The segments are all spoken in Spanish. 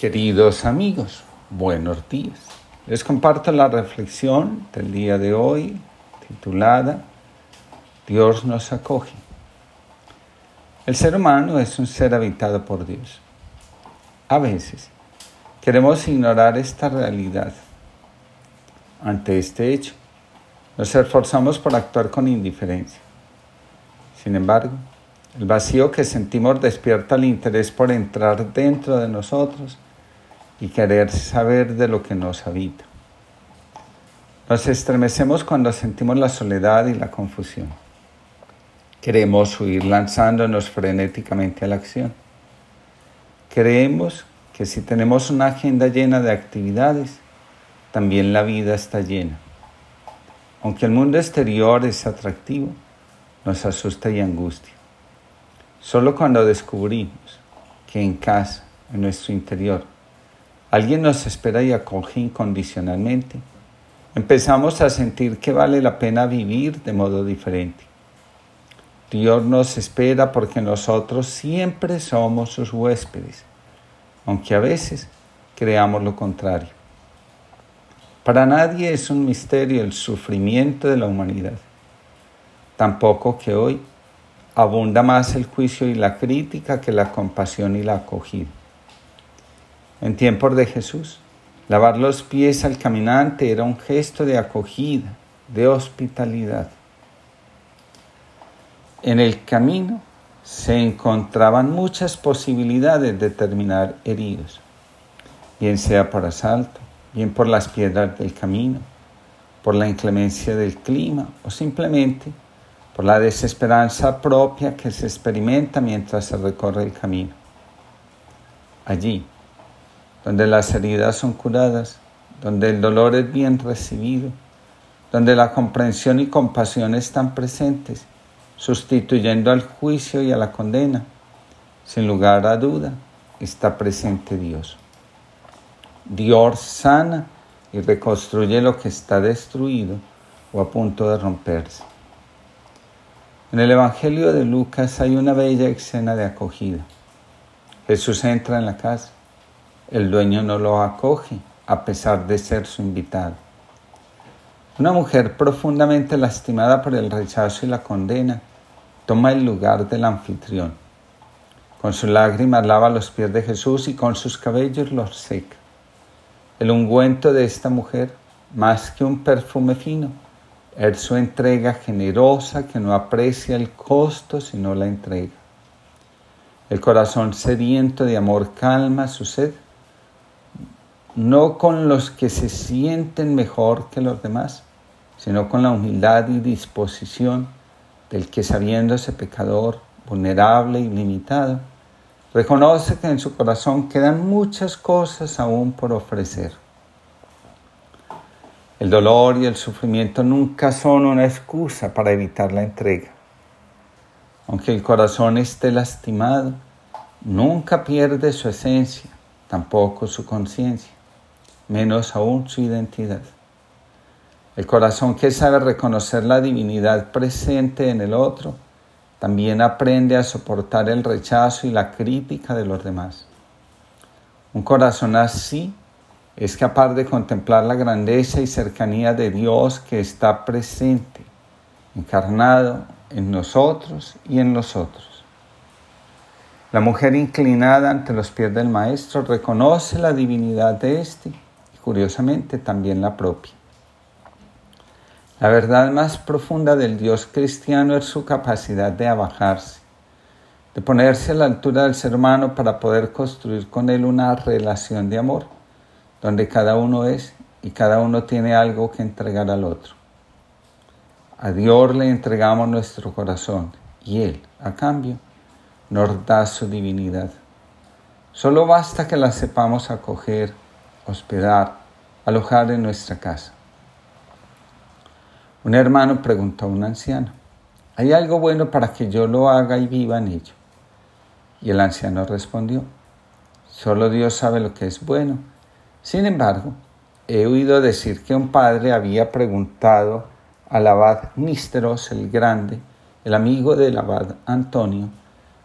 Queridos amigos, buenos días. Les comparto la reflexión del día de hoy titulada Dios nos acoge. El ser humano es un ser habitado por Dios. A veces queremos ignorar esta realidad. Ante este hecho, nos esforzamos por actuar con indiferencia. Sin embargo, el vacío que sentimos despierta el interés por entrar dentro de nosotros y querer saber de lo que nos habita. Nos estremecemos cuando sentimos la soledad y la confusión. Queremos huir lanzándonos frenéticamente a la acción. Creemos que si tenemos una agenda llena de actividades, también la vida está llena. Aunque el mundo exterior es atractivo, nos asusta y angustia. Solo cuando descubrimos que en casa, en nuestro interior, alguien nos espera y acoge incondicionalmente, empezamos a sentir que vale la pena vivir de modo diferente. Dios nos espera porque nosotros siempre somos sus huéspedes, aunque a veces creamos lo contrario. Para nadie es un misterio el sufrimiento de la humanidad. Tampoco que hoy abunda más el juicio y la crítica que la compasión y la acogida. En tiempos de Jesús, lavar los pies al caminante era un gesto de acogida, de hospitalidad. En el camino se encontraban muchas posibilidades de terminar heridos, bien sea por asalto, bien por las piedras del camino, por la inclemencia del clima o simplemente por la desesperanza propia que se experimenta mientras se recorre el camino. Allí, donde las heridas son curadas, donde el dolor es bien recibido, donde la comprensión y compasión están presentes, sustituyendo al juicio y a la condena, sin lugar a duda está presente Dios. Dios sana y reconstruye lo que está destruido o a punto de romperse. En el Evangelio de Lucas hay una bella escena de acogida. Jesús entra en la casa. El dueño no lo acoge a pesar de ser su invitado. Una mujer profundamente lastimada por el rechazo y la condena toma el lugar del anfitrión. Con sus lágrimas lava los pies de Jesús y con sus cabellos los seca. El ungüento de esta mujer, más que un perfume fino, es su entrega generosa que no aprecia el costo sino la entrega. El corazón sediento de amor calma su sed, no con los que se sienten mejor que los demás, sino con la humildad y disposición del que sabiéndose pecador, vulnerable y limitado, reconoce que en su corazón quedan muchas cosas aún por ofrecer. El dolor y el sufrimiento nunca son una excusa para evitar la entrega. Aunque el corazón esté lastimado, nunca pierde su esencia, tampoco su conciencia, menos aún su identidad. El corazón que sabe reconocer la divinidad presente en el otro, también aprende a soportar el rechazo y la crítica de los demás. Un corazón así es capaz de contemplar la grandeza y cercanía de Dios que está presente, encarnado en nosotros y en nosotros. La mujer inclinada ante los pies del Maestro reconoce la divinidad de éste curiosamente también la propia. La verdad más profunda del Dios cristiano es su capacidad de abajarse, de ponerse a la altura del ser humano para poder construir con él una relación de amor donde cada uno es y cada uno tiene algo que entregar al otro. A Dios le entregamos nuestro corazón y Él, a cambio, nos da su divinidad. Solo basta que la sepamos acoger, hospedar, alojar en nuestra casa. Un hermano preguntó a un anciano, ¿hay algo bueno para que yo lo haga y viva en ello? Y el anciano respondió, solo Dios sabe lo que es bueno sin embargo, he oído decir que un padre había preguntado al abad Nísteros el Grande, el amigo del abad Antonio,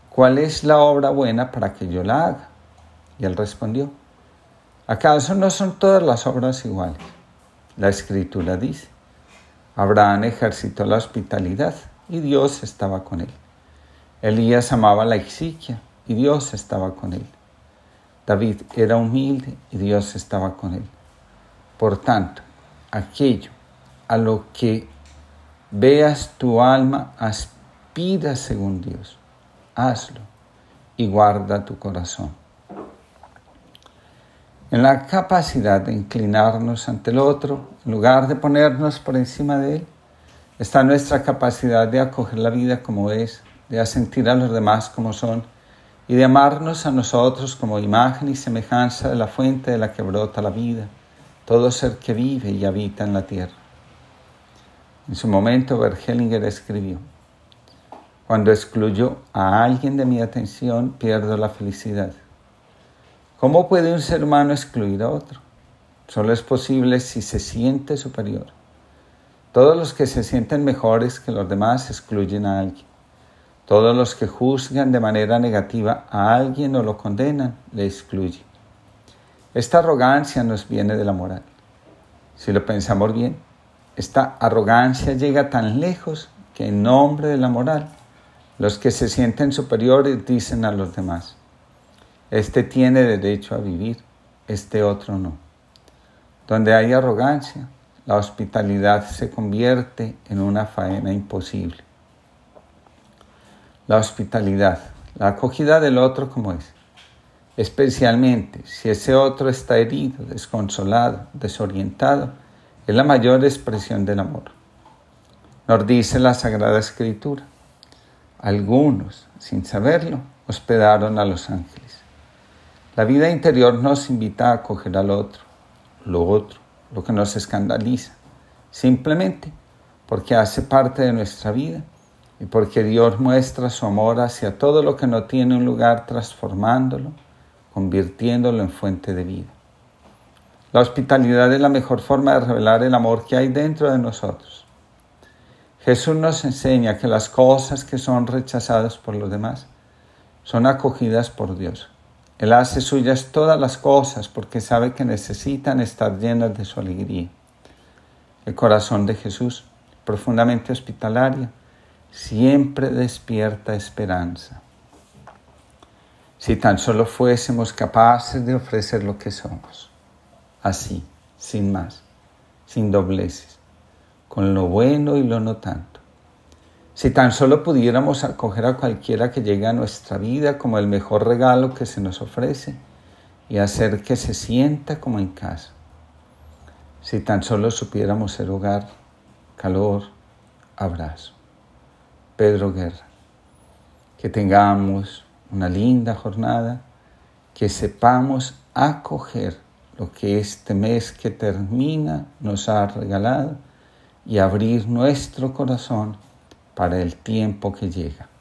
¿cuál es la obra buena para que yo la haga? Y él respondió, ¿Acaso no son todas las obras iguales? La escritura dice, Abraham ejercitó la hospitalidad y Dios estaba con él. Elías amaba la exiquia y Dios estaba con él. David era humilde y Dios estaba con él. Por tanto, aquello a lo que veas tu alma aspira según Dios, hazlo y guarda tu corazón. En la capacidad de inclinarnos ante el otro, en lugar de ponernos por encima de él, está nuestra capacidad de acoger la vida como es, de asentir a los demás como son y de amarnos a nosotros como imagen y semejanza de la fuente de la que brota la vida, todo ser que vive y habita en la tierra. En su momento, Bergelinger escribió, Cuando excluyo a alguien de mi atención, pierdo la felicidad. ¿Cómo puede un ser humano excluir a otro? Solo es posible si se siente superior. Todos los que se sienten mejores que los demás excluyen a alguien. Todos los que juzgan de manera negativa a alguien o lo condenan, le excluyen. Esta arrogancia nos viene de la moral. Si lo pensamos bien, esta arrogancia llega tan lejos que en nombre de la moral, los que se sienten superiores dicen a los demás, este tiene derecho a vivir, este otro no. Donde hay arrogancia, la hospitalidad se convierte en una faena imposible la hospitalidad, la acogida del otro como es, especialmente si ese otro está herido, desconsolado, desorientado, es la mayor expresión del amor. Nos dice la Sagrada Escritura, algunos, sin saberlo, hospedaron a los ángeles. La vida interior nos invita a acoger al otro, lo otro, lo que nos escandaliza, simplemente porque hace parte de nuestra vida y porque Dios muestra su amor hacia todo lo que no tiene un lugar transformándolo, convirtiéndolo en fuente de vida. La hospitalidad es la mejor forma de revelar el amor que hay dentro de nosotros. Jesús nos enseña que las cosas que son rechazadas por los demás son acogidas por Dios. Él hace suyas todas las cosas porque sabe que necesitan estar llenas de su alegría. El corazón de Jesús, profundamente hospitalario, siempre despierta esperanza. Si tan solo fuésemos capaces de ofrecer lo que somos, así, sin más, sin dobleces, con lo bueno y lo no tanto. Si tan solo pudiéramos acoger a cualquiera que llegue a nuestra vida como el mejor regalo que se nos ofrece y hacer que se sienta como en casa. Si tan solo supiéramos ser hogar, calor, abrazo. Pedro Guerra. Que tengamos una linda jornada, que sepamos acoger lo que este mes que termina nos ha regalado y abrir nuestro corazón para el tiempo que llega.